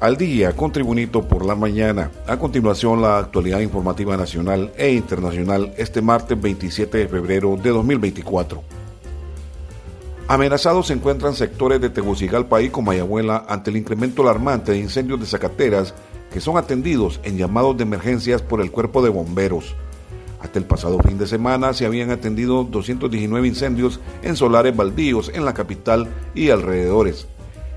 al día con Tribunito por la mañana. A continuación, la actualidad informativa nacional e internacional este martes 27 de febrero de 2024. Amenazados se encuentran sectores de Tegucigalpa y Comayagüela ante el incremento alarmante de incendios de zacateras que son atendidos en llamados de emergencias por el cuerpo de bomberos. Hasta el pasado fin de semana se habían atendido 219 incendios en solares baldíos en la capital y alrededores.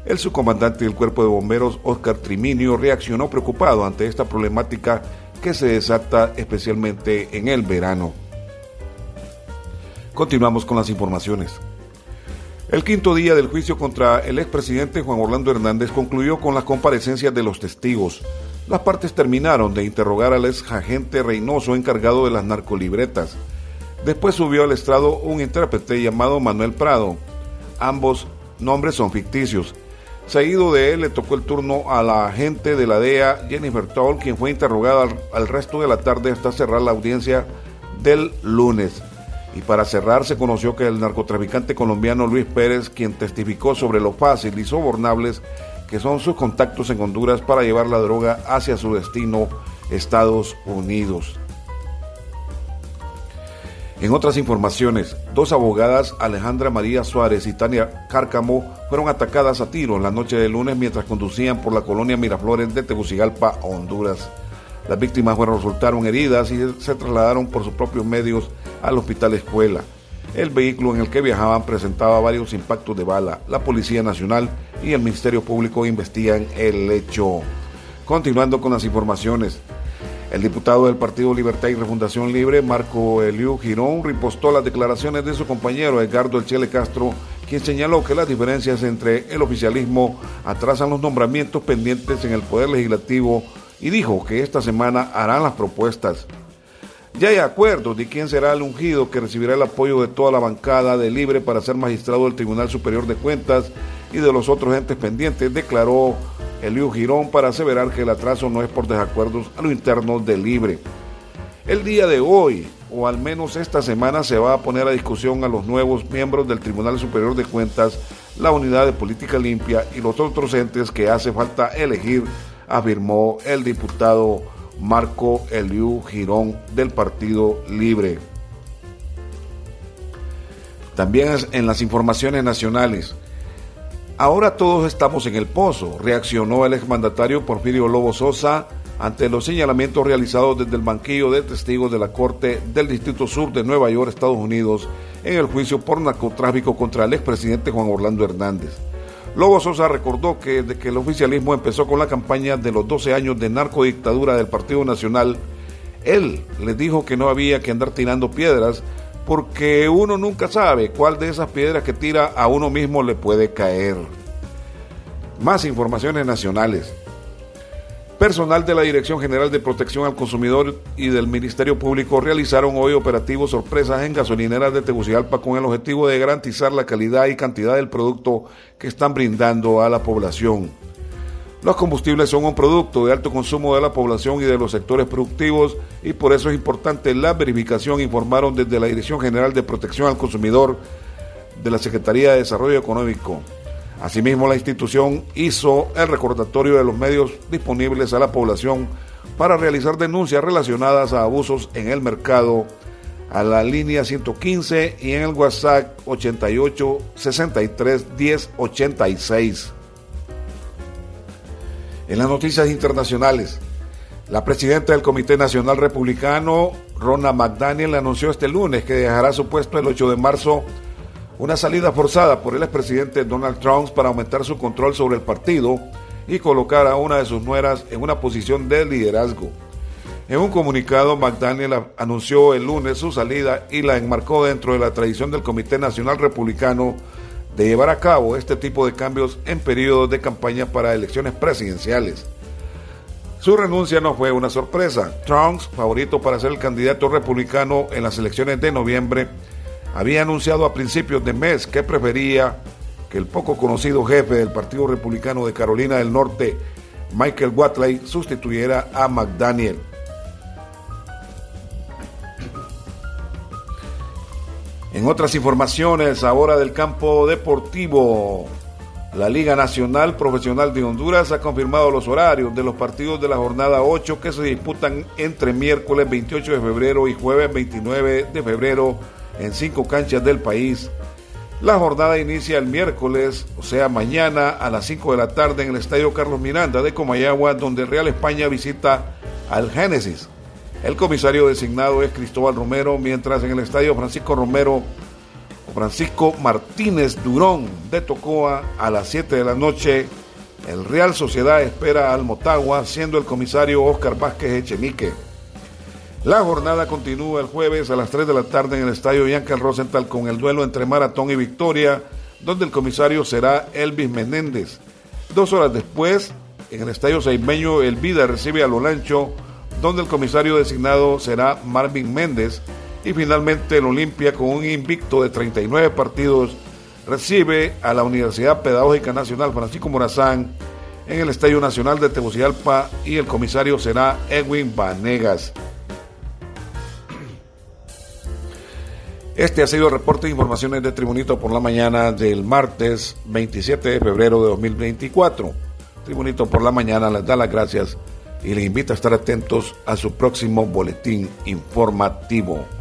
El subcomandante del Cuerpo de Bomberos, Oscar Triminio, reaccionó preocupado ante esta problemática que se desata especialmente en el verano. Continuamos con las informaciones. El quinto día del juicio contra el expresidente Juan Orlando Hernández concluyó con las comparecencias de los testigos. Las partes terminaron de interrogar al ex agente Reynoso encargado de las narcolibretas. Después subió al estrado un intérprete llamado Manuel Prado. Ambos nombres son ficticios. Seguido de él le tocó el turno a la agente de la DEA, Jennifer Toll, quien fue interrogada al, resto de la tarde hasta cerrar la audiencia del lunes. Y para cerrar se conoció que el narcotraficante colombiano Luis Pérez, quien testificó sobre lo fácil y sobornables que son sus contactos en Honduras para llevar la droga hacia su destino, Estados Unidos. En otras informaciones, dos abogadas, Alejandra María Suárez y Tania Cárcamo, fueron atacadas a tiro en la noche del lunes mientras conducían por la colonia Miraflores de Tegucigalpa, Honduras. Las víctimas fueron, resultaron heridas y se trasladaron por sus propios medios al hospital escuela. El vehículo en el que viajaban presentaba varios impactos de bala. La Policía Nacional y el Ministerio Público investigan el hecho. Continuando con las informaciones. El diputado del Partido Libertad y Refundación Libre, Marco Eliu Girón, ripostó las declaraciones de su compañero Edgardo Elchele Castro, quien señaló que las diferencias entre el oficialismo atrasan los nombramientos pendientes en el Poder Legislativo y dijo que esta semana harán las propuestas. Ya hay acuerdos de quién será el ungido que recibirá el apoyo de toda la bancada de Libre para ser magistrado del Tribunal Superior de Cuentas y de los otros entes pendientes, declaró Elio Girón para aseverar que el atraso no es por desacuerdos a lo interno de Libre. El día de hoy, o al menos esta semana, se va a poner a discusión a los nuevos miembros del Tribunal Superior de Cuentas, la Unidad de Política Limpia y los otros entes que hace falta elegir, afirmó el diputado Marco Eliu Girón del Partido Libre. También en las informaciones nacionales, Ahora todos estamos en el pozo, reaccionó el exmandatario Porfirio Lobo Sosa ante los señalamientos realizados desde el banquillo de testigos de la Corte del Distrito Sur de Nueva York, Estados Unidos, en el juicio por narcotráfico contra el expresidente Juan Orlando Hernández. Lobo Sosa recordó que desde que el oficialismo empezó con la campaña de los 12 años de narcodictadura del Partido Nacional, él les dijo que no había que andar tirando piedras, porque uno nunca sabe cuál de esas piedras que tira a uno mismo le puede caer. Más informaciones nacionales. Personal de la Dirección General de Protección al Consumidor y del Ministerio Público realizaron hoy operativos sorpresas en gasolineras de Tegucigalpa con el objetivo de garantizar la calidad y cantidad del producto que están brindando a la población. Los combustibles son un producto de alto consumo de la población y de los sectores productivos y por eso es importante la verificación, informaron desde la Dirección General de Protección al Consumidor de la Secretaría de Desarrollo Económico. Asimismo, la institución hizo el recordatorio de los medios disponibles a la población para realizar denuncias relacionadas a abusos en el mercado a la línea 115 y en el WhatsApp 88 63 10 86. En las noticias internacionales, la presidenta del Comité Nacional Republicano, Rona McDaniel, anunció este lunes que dejará su puesto el 8 de marzo una salida forzada por el expresidente Donald Trump para aumentar su control sobre el partido y colocar a una de sus nueras en una posición de liderazgo. En un comunicado, McDaniel anunció el lunes su salida y la enmarcó dentro de la tradición del Comité Nacional Republicano de llevar a cabo este tipo de cambios en periodos de campaña para elecciones presidenciales. Su renuncia no fue una sorpresa. Trump, favorito para ser el candidato republicano en las elecciones de noviembre, había anunciado a principios de mes que prefería que el poco conocido jefe del Partido Republicano de Carolina del Norte, Michael Watley, sustituyera a McDaniel. En otras informaciones, ahora del campo deportivo, La Liga Nacional Profesional de Honduras ha confirmado los horarios de los partidos de la jornada 8 que se disputan entre miércoles 28 de febrero y jueves 29 de febrero en cinco canchas del país. La jornada inicia el miércoles, o sea, mañana a las 5 de la tarde en el Estadio Carlos Miranda de Comayagua, donde Real España visita al Génesis. El comisario designado es Cristóbal Romero, mientras en el Estadio Francisco Romero Francisco Martínez Durón de Tocoa a las 7 de la noche. El Real Sociedad espera al Motagua, siendo el comisario Oscar Vázquez Echenique. La jornada continúa el jueves a las 3 de la tarde en el estadio Bianca Rosenthal con el duelo entre Maratón y Victoria, donde el comisario será Elvis Menéndez. Dos horas después, en el estadio Seimeño, el Vida recibe a Lolancho, donde el comisario designado será Marvin Méndez y finalmente el Olimpia, con un invicto de 39 partidos, recibe a la Universidad Pedagógica Nacional Francisco Morazán en el Estadio Nacional de Tegucigalpa y el comisario será Edwin Vanegas. Este ha sido el reporte de informaciones de Tribunito por la mañana del martes 27 de febrero de 2024. Tribunito por la mañana les da las gracias y les invita a estar atentos a su próximo boletín informativo.